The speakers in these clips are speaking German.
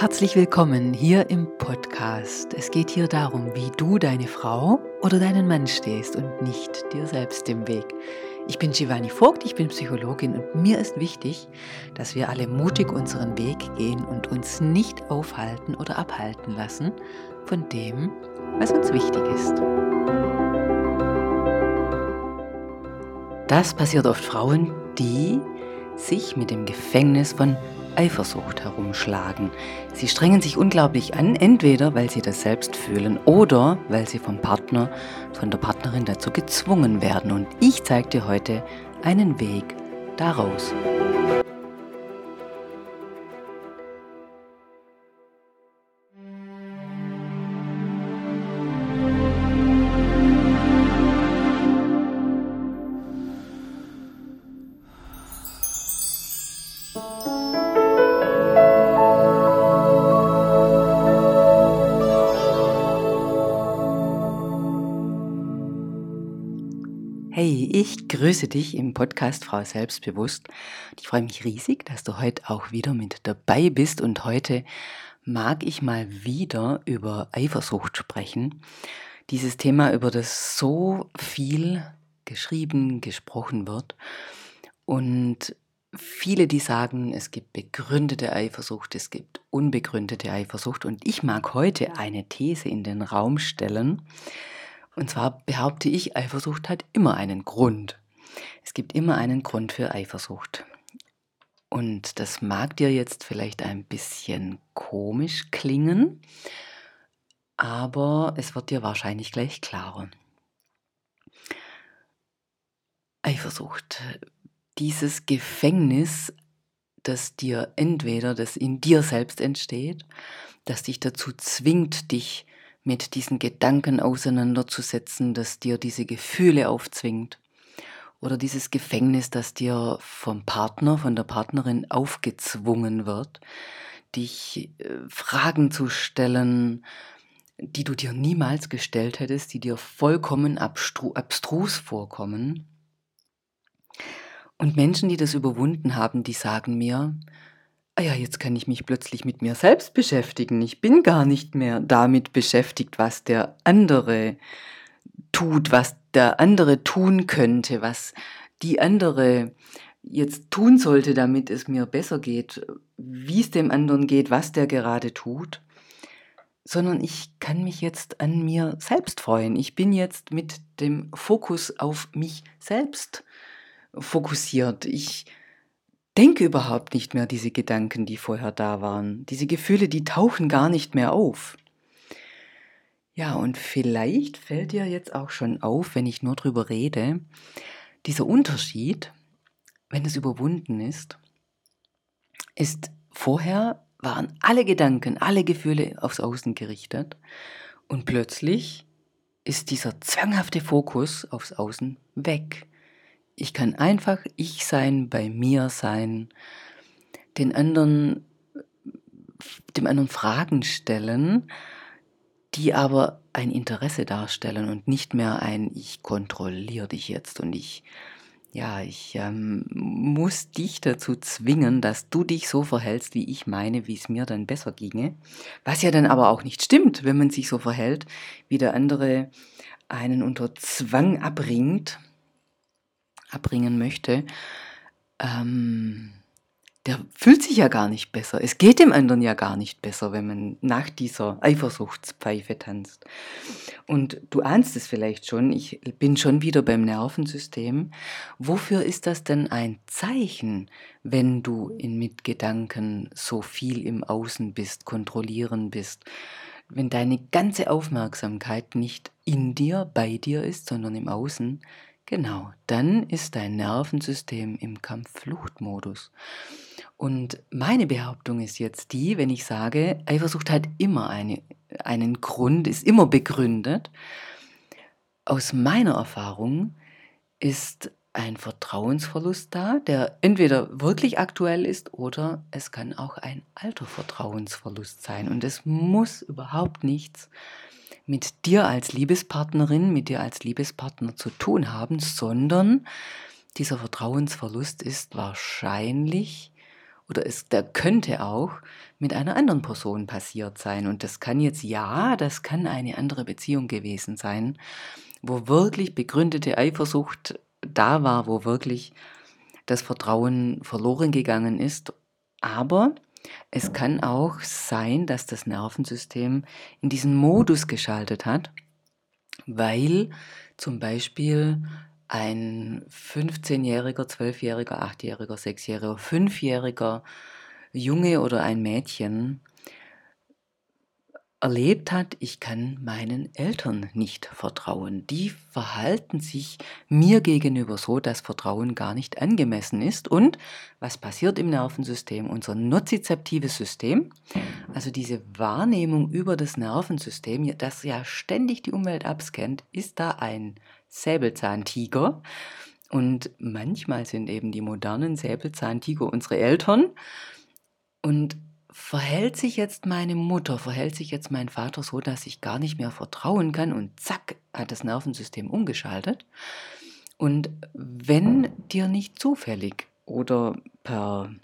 Herzlich willkommen hier im Podcast. Es geht hier darum, wie du deine Frau oder deinen Mann stehst und nicht dir selbst im Weg. Ich bin Giovanni Vogt, ich bin Psychologin und mir ist wichtig, dass wir alle mutig unseren Weg gehen und uns nicht aufhalten oder abhalten lassen von dem, was uns wichtig ist. Das passiert oft Frauen, die sich mit dem Gefängnis von Eifersucht herumschlagen. Sie strengen sich unglaublich an, entweder weil sie das selbst fühlen oder weil sie vom Partner, von der Partnerin dazu gezwungen werden. Und ich zeige dir heute einen Weg daraus. Hey, ich grüße dich im Podcast Frau Selbstbewusst. Ich freue mich riesig, dass du heute auch wieder mit dabei bist und heute mag ich mal wieder über Eifersucht sprechen. Dieses Thema, über das so viel geschrieben, gesprochen wird und viele, die sagen, es gibt begründete Eifersucht, es gibt unbegründete Eifersucht und ich mag heute eine These in den Raum stellen, und zwar behaupte ich, Eifersucht hat immer einen Grund. Es gibt immer einen Grund für Eifersucht. Und das mag dir jetzt vielleicht ein bisschen komisch klingen, aber es wird dir wahrscheinlich gleich klarer. Eifersucht, dieses Gefängnis, das dir entweder, das in dir selbst entsteht, das dich dazu zwingt, dich mit diesen Gedanken auseinanderzusetzen, das dir diese Gefühle aufzwingt. Oder dieses Gefängnis, das dir vom Partner, von der Partnerin aufgezwungen wird, dich äh, Fragen zu stellen, die du dir niemals gestellt hättest, die dir vollkommen abstrus vorkommen. Und Menschen, die das überwunden haben, die sagen mir, ah ja, jetzt kann ich mich plötzlich mit mir selbst beschäftigen. Ich bin gar nicht mehr damit beschäftigt, was der andere tut, was der andere tun könnte, was die andere jetzt tun sollte, damit es mir besser geht, wie es dem anderen geht, was der gerade tut, sondern ich kann mich jetzt an mir selbst freuen. Ich bin jetzt mit dem Fokus auf mich selbst fokussiert. Ich denke überhaupt nicht mehr diese Gedanken, die vorher da waren. Diese Gefühle, die tauchen gar nicht mehr auf. Ja, und vielleicht fällt dir jetzt auch schon auf, wenn ich nur drüber rede, dieser Unterschied, wenn es überwunden ist, ist vorher waren alle Gedanken, alle Gefühle aufs Außen gerichtet und plötzlich ist dieser zwanghafte Fokus aufs Außen weg. Ich kann einfach ich sein, bei mir sein, den anderen, dem anderen Fragen stellen, die aber ein Interesse darstellen und nicht mehr ein Ich kontrolliere dich jetzt und ich, ja, ich ähm, muss dich dazu zwingen, dass du dich so verhältst, wie ich meine, wie es mir dann besser ginge. Was ja dann aber auch nicht stimmt, wenn man sich so verhält, wie der andere einen unter Zwang abbringt abbringen möchte, ähm, der fühlt sich ja gar nicht besser. Es geht dem anderen ja gar nicht besser, wenn man nach dieser Eifersuchtspfeife tanzt. Und du ahnst es vielleicht schon, ich bin schon wieder beim Nervensystem. Wofür ist das denn ein Zeichen, wenn du in Mitgedanken so viel im Außen bist, kontrollieren bist? Wenn deine ganze Aufmerksamkeit nicht in dir, bei dir ist, sondern im Außen, Genau, dann ist dein Nervensystem im Kampf-Flucht-Modus. Und meine Behauptung ist jetzt die, wenn ich sage, Eifersucht hat immer eine, einen Grund, ist immer begründet. Aus meiner Erfahrung ist ein Vertrauensverlust da, der entweder wirklich aktuell ist oder es kann auch ein alter Vertrauensverlust sein. Und es muss überhaupt nichts mit dir als Liebespartnerin, mit dir als Liebespartner zu tun haben, sondern dieser Vertrauensverlust ist wahrscheinlich oder es der könnte auch mit einer anderen Person passiert sein. Und das kann jetzt, ja, das kann eine andere Beziehung gewesen sein, wo wirklich begründete Eifersucht da war, wo wirklich das Vertrauen verloren gegangen ist. Aber es kann auch sein, dass das Nervensystem in diesen Modus geschaltet hat, weil zum Beispiel ein 15-jähriger, 12-jähriger, 8-jähriger, 6-jähriger, 5-jähriger Junge oder ein Mädchen erlebt hat, ich kann meinen Eltern nicht vertrauen. Die verhalten sich mir gegenüber so, dass Vertrauen gar nicht angemessen ist. Und was passiert im Nervensystem? Unser nozizeptives System, also diese Wahrnehmung über das Nervensystem, das ja ständig die Umwelt abscannt, ist da ein Säbelzahntiger. Und manchmal sind eben die modernen Säbelzahntiger unsere Eltern. Und verhält sich jetzt meine Mutter, verhält sich jetzt mein Vater so, dass ich gar nicht mehr vertrauen kann und zack, hat das Nervensystem umgeschaltet. Und wenn dir nicht zufällig oder per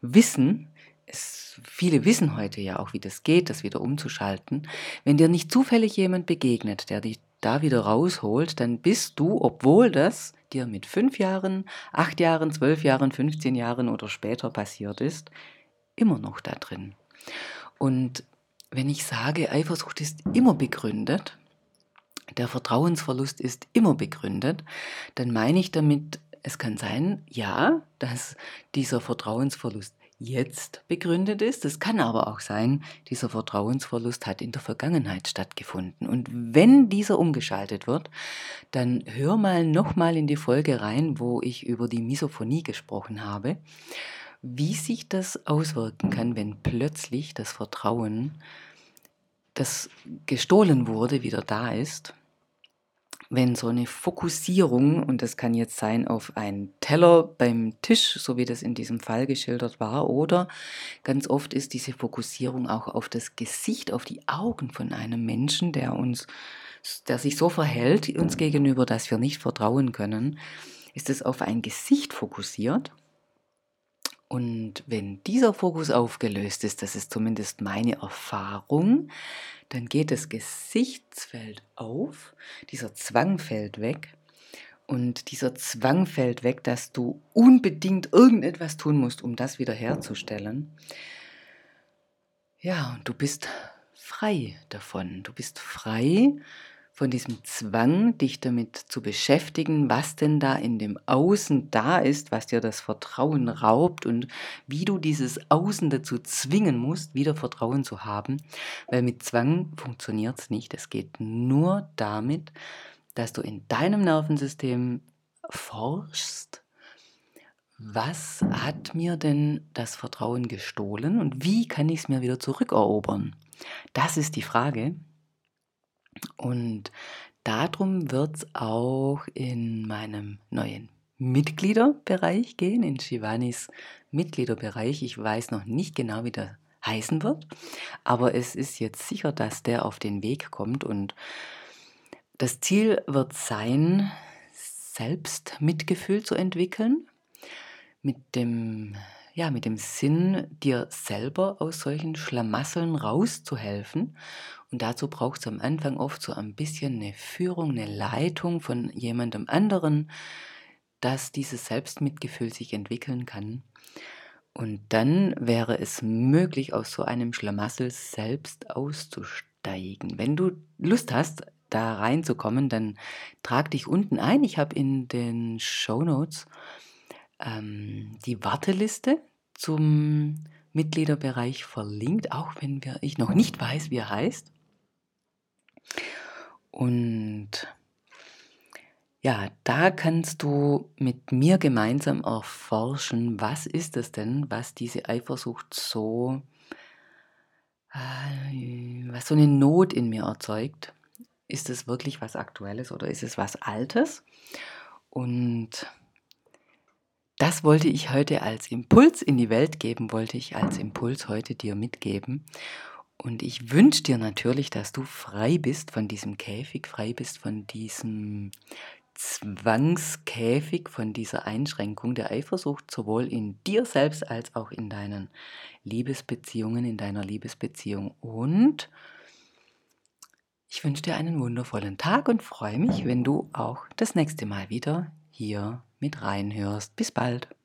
Wissen, es, viele wissen heute ja auch, wie das geht, das wieder umzuschalten, wenn dir nicht zufällig jemand begegnet, der dich da wieder rausholt, dann bist du, obwohl das dir mit fünf Jahren, acht Jahren, zwölf Jahren, 15 Jahren oder später passiert ist, immer noch da drin. Und wenn ich sage, Eifersucht ist immer begründet, der Vertrauensverlust ist immer begründet, dann meine ich damit, es kann sein, ja, dass dieser Vertrauensverlust jetzt begründet ist. Es kann aber auch sein, dieser Vertrauensverlust hat in der Vergangenheit stattgefunden. Und wenn dieser umgeschaltet wird, dann hör mal nochmal in die Folge rein, wo ich über die Misophonie gesprochen habe wie sich das auswirken kann, wenn plötzlich das Vertrauen, das gestohlen wurde, wieder da ist. Wenn so eine Fokussierung, und das kann jetzt sein auf einen Teller beim Tisch, so wie das in diesem Fall geschildert war, oder ganz oft ist diese Fokussierung auch auf das Gesicht, auf die Augen von einem Menschen, der uns, der sich so verhält uns gegenüber, dass wir nicht vertrauen können, ist es auf ein Gesicht fokussiert und wenn dieser Fokus aufgelöst ist, das ist zumindest meine Erfahrung, dann geht das Gesichtsfeld auf, dieser Zwang fällt weg. Und dieser Zwang fällt weg, dass du unbedingt irgendetwas tun musst, um das wiederherzustellen. Ja, und du bist frei davon. Du bist frei von diesem Zwang, dich damit zu beschäftigen, was denn da in dem Außen da ist, was dir das Vertrauen raubt und wie du dieses Außen dazu zwingen musst, wieder Vertrauen zu haben, weil mit Zwang funktioniert es nicht. Es geht nur damit, dass du in deinem Nervensystem forschst, was hat mir denn das Vertrauen gestohlen und wie kann ich es mir wieder zurückerobern? Das ist die Frage, und darum wird es auch in meinem neuen Mitgliederbereich gehen, in Shivanis Mitgliederbereich. Ich weiß noch nicht genau, wie der heißen wird, aber es ist jetzt sicher, dass der auf den Weg kommt und das Ziel wird sein, Selbstmitgefühl zu entwickeln, mit dem, ja, mit dem Sinn, dir selber aus solchen Schlamasseln rauszuhelfen und dazu braucht es am Anfang oft so ein bisschen eine Führung, eine Leitung von jemandem anderen, dass dieses Selbstmitgefühl sich entwickeln kann. Und dann wäre es möglich, aus so einem Schlamassel selbst auszusteigen. Wenn du Lust hast, da reinzukommen, dann trag dich unten ein. Ich habe in den Show Notes ähm, die Warteliste zum Mitgliederbereich verlinkt, auch wenn wir, ich noch nicht weiß, wie er heißt. Und ja, da kannst du mit mir gemeinsam erforschen, was ist es denn, was diese Eifersucht so, äh, was so eine Not in mir erzeugt. Ist es wirklich was Aktuelles oder ist es was Altes? Und das wollte ich heute als Impuls in die Welt geben, wollte ich als Impuls heute dir mitgeben. Und ich wünsche dir natürlich, dass du frei bist von diesem Käfig, frei bist von diesem Zwangskäfig von dieser Einschränkung der Eifersucht sowohl in dir selbst als auch in deinen Liebesbeziehungen, in deiner Liebesbeziehung. Und ich wünsche dir einen wundervollen Tag und freue mich, wenn du auch das nächste Mal wieder hier mit reinhörst. Bis bald.